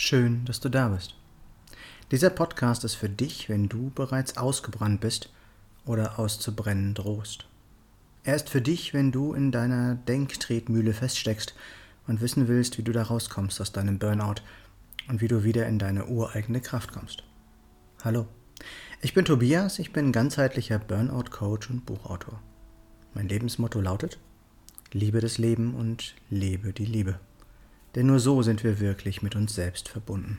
Schön, dass du da bist. Dieser Podcast ist für dich, wenn du bereits ausgebrannt bist oder auszubrennen drohst. Er ist für dich, wenn du in deiner Denktretmühle feststeckst und wissen willst, wie du da rauskommst aus deinem Burnout und wie du wieder in deine ureigene Kraft kommst. Hallo, ich bin Tobias, ich bin ganzheitlicher Burnout-Coach und Buchautor. Mein Lebensmotto lautet, liebe das Leben und lebe die Liebe. Denn nur so sind wir wirklich mit uns selbst verbunden.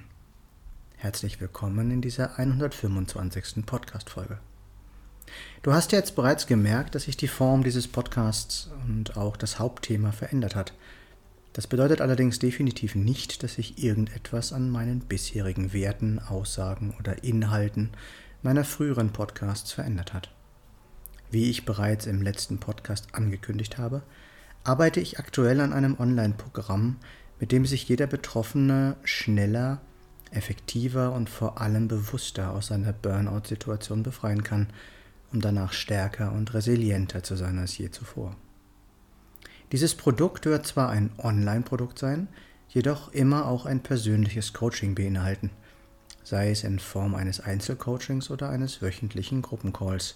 Herzlich willkommen in dieser 125. Podcast-Folge. Du hast jetzt bereits gemerkt, dass sich die Form dieses Podcasts und auch das Hauptthema verändert hat. Das bedeutet allerdings definitiv nicht, dass sich irgendetwas an meinen bisherigen Werten, Aussagen oder Inhalten meiner früheren Podcasts verändert hat. Wie ich bereits im letzten Podcast angekündigt habe, arbeite ich aktuell an einem Online-Programm, mit dem sich jeder Betroffene schneller, effektiver und vor allem bewusster aus seiner Burnout-Situation befreien kann, um danach stärker und resilienter zu sein als je zuvor. Dieses Produkt wird zwar ein Online-Produkt sein, jedoch immer auch ein persönliches Coaching beinhalten, sei es in Form eines Einzelcoachings oder eines wöchentlichen Gruppencalls.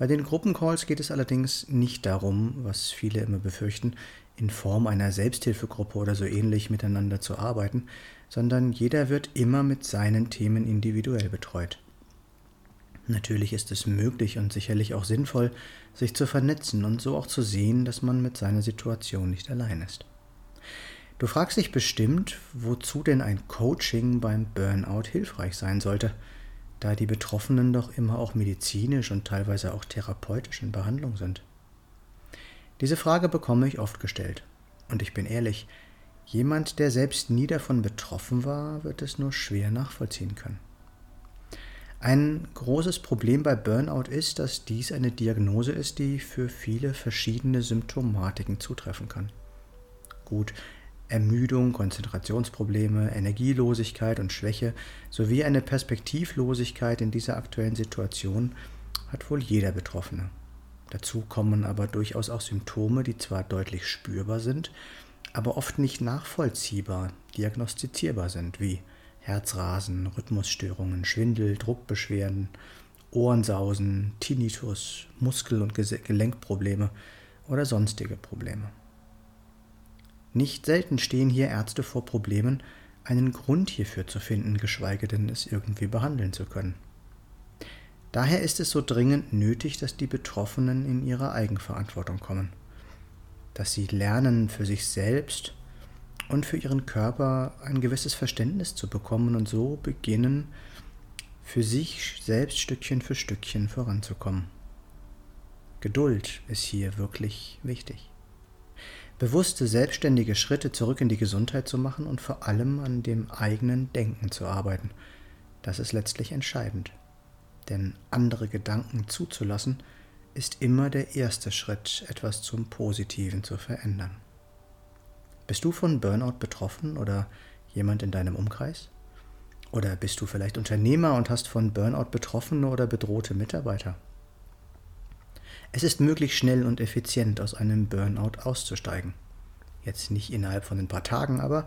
Bei den Gruppencalls geht es allerdings nicht darum, was viele immer befürchten, in Form einer Selbsthilfegruppe oder so ähnlich miteinander zu arbeiten, sondern jeder wird immer mit seinen Themen individuell betreut. Natürlich ist es möglich und sicherlich auch sinnvoll, sich zu vernetzen und so auch zu sehen, dass man mit seiner Situation nicht allein ist. Du fragst dich bestimmt, wozu denn ein Coaching beim Burnout hilfreich sein sollte, da die Betroffenen doch immer auch medizinisch und teilweise auch therapeutisch in Behandlung sind. Diese Frage bekomme ich oft gestellt. Und ich bin ehrlich, jemand, der selbst nie davon betroffen war, wird es nur schwer nachvollziehen können. Ein großes Problem bei Burnout ist, dass dies eine Diagnose ist, die für viele verschiedene Symptomatiken zutreffen kann. Gut, Ermüdung, Konzentrationsprobleme, Energielosigkeit und Schwäche sowie eine Perspektivlosigkeit in dieser aktuellen Situation hat wohl jeder Betroffene. Dazu kommen aber durchaus auch Symptome, die zwar deutlich spürbar sind, aber oft nicht nachvollziehbar, diagnostizierbar sind, wie Herzrasen, Rhythmusstörungen, Schwindel, Druckbeschwerden, Ohrensausen, Tinnitus, Muskel- und Gelenkprobleme oder sonstige Probleme. Nicht selten stehen hier Ärzte vor Problemen, einen Grund hierfür zu finden, geschweige denn es irgendwie behandeln zu können. Daher ist es so dringend nötig, dass die Betroffenen in ihre Eigenverantwortung kommen, dass sie lernen, für sich selbst und für ihren Körper ein gewisses Verständnis zu bekommen und so beginnen, für sich selbst Stückchen für Stückchen voranzukommen. Geduld ist hier wirklich wichtig. Bewusste, selbstständige Schritte zurück in die Gesundheit zu machen und vor allem an dem eigenen Denken zu arbeiten, das ist letztlich entscheidend denn andere Gedanken zuzulassen, ist immer der erste Schritt, etwas zum Positiven zu verändern. Bist du von Burnout betroffen oder jemand in deinem Umkreis? Oder bist du vielleicht Unternehmer und hast von Burnout betroffene oder bedrohte Mitarbeiter? Es ist möglich, schnell und effizient aus einem Burnout auszusteigen. Jetzt nicht innerhalb von ein paar Tagen, aber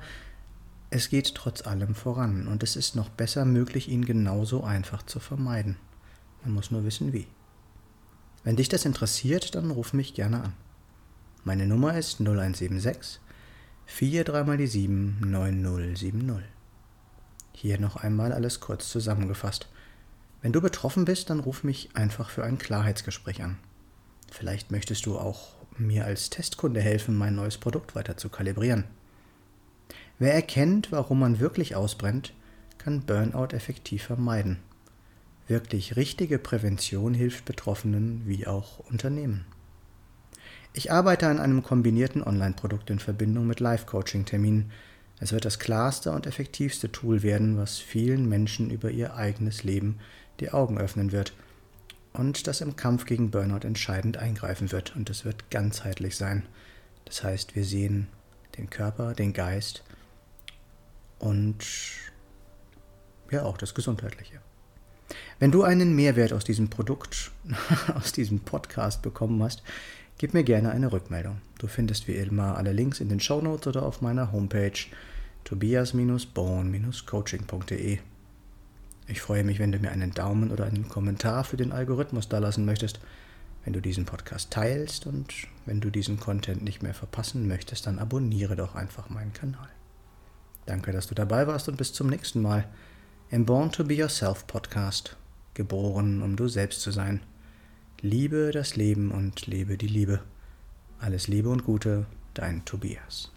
es geht trotz allem voran und es ist noch besser möglich, ihn genauso einfach zu vermeiden. Man muss nur wissen wie. Wenn dich das interessiert, dann ruf mich gerne an. Meine Nummer ist 0176 43 mal die 7 9070. Hier noch einmal alles kurz zusammengefasst. Wenn du betroffen bist, dann ruf mich einfach für ein Klarheitsgespräch an. Vielleicht möchtest du auch mir als Testkunde helfen, mein neues Produkt weiter zu kalibrieren. Wer erkennt, warum man wirklich ausbrennt, kann Burnout effektiv vermeiden. Wirklich richtige Prävention hilft Betroffenen wie auch Unternehmen. Ich arbeite an einem kombinierten Online-Produkt in Verbindung mit Live-Coaching-Terminen. Es wird das klarste und effektivste Tool werden, was vielen Menschen über ihr eigenes Leben die Augen öffnen wird und das im Kampf gegen Burnout entscheidend eingreifen wird. Und es wird ganzheitlich sein. Das heißt, wir sehen den Körper, den Geist und ja auch das Gesundheitliche. Wenn du einen Mehrwert aus diesem Produkt, aus diesem Podcast bekommen hast, gib mir gerne eine Rückmeldung. Du findest wie immer alle Links in den Show Notes oder auf meiner Homepage tobias-born-coaching.de. Ich freue mich, wenn du mir einen Daumen oder einen Kommentar für den Algorithmus dalassen möchtest, wenn du diesen Podcast teilst und wenn du diesen Content nicht mehr verpassen möchtest, dann abonniere doch einfach meinen Kanal. Danke, dass du dabei warst und bis zum nächsten Mal im Born to Be Yourself Podcast, geboren, um du selbst zu sein. Liebe das Leben und lebe die Liebe. Alles Liebe und Gute, dein Tobias.